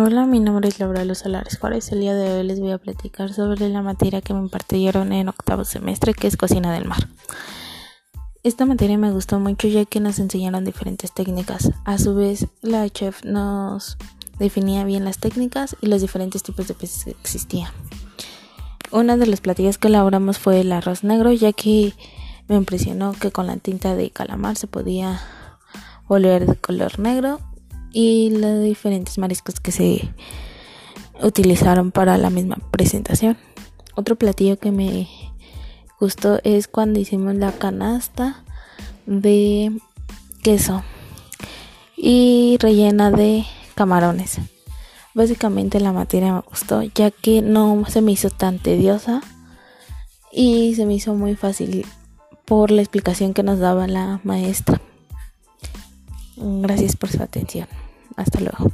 Hola, mi nombre es Laura Luz Solares Juárez. El día de hoy les voy a platicar sobre la materia que me impartieron en octavo semestre, que es cocina del mar. Esta materia me gustó mucho ya que nos enseñaron diferentes técnicas. A su vez, la chef nos definía bien las técnicas y los diferentes tipos de peces que existían. Una de las platillas que elaboramos fue el arroz negro, ya que me impresionó que con la tinta de calamar se podía volver de color negro y los diferentes mariscos que se utilizaron para la misma presentación. Otro platillo que me gustó es cuando hicimos la canasta de queso y rellena de camarones. Básicamente la materia me gustó ya que no se me hizo tan tediosa y se me hizo muy fácil por la explicación que nos daba la maestra. Gracias por su atención. Hasta luego.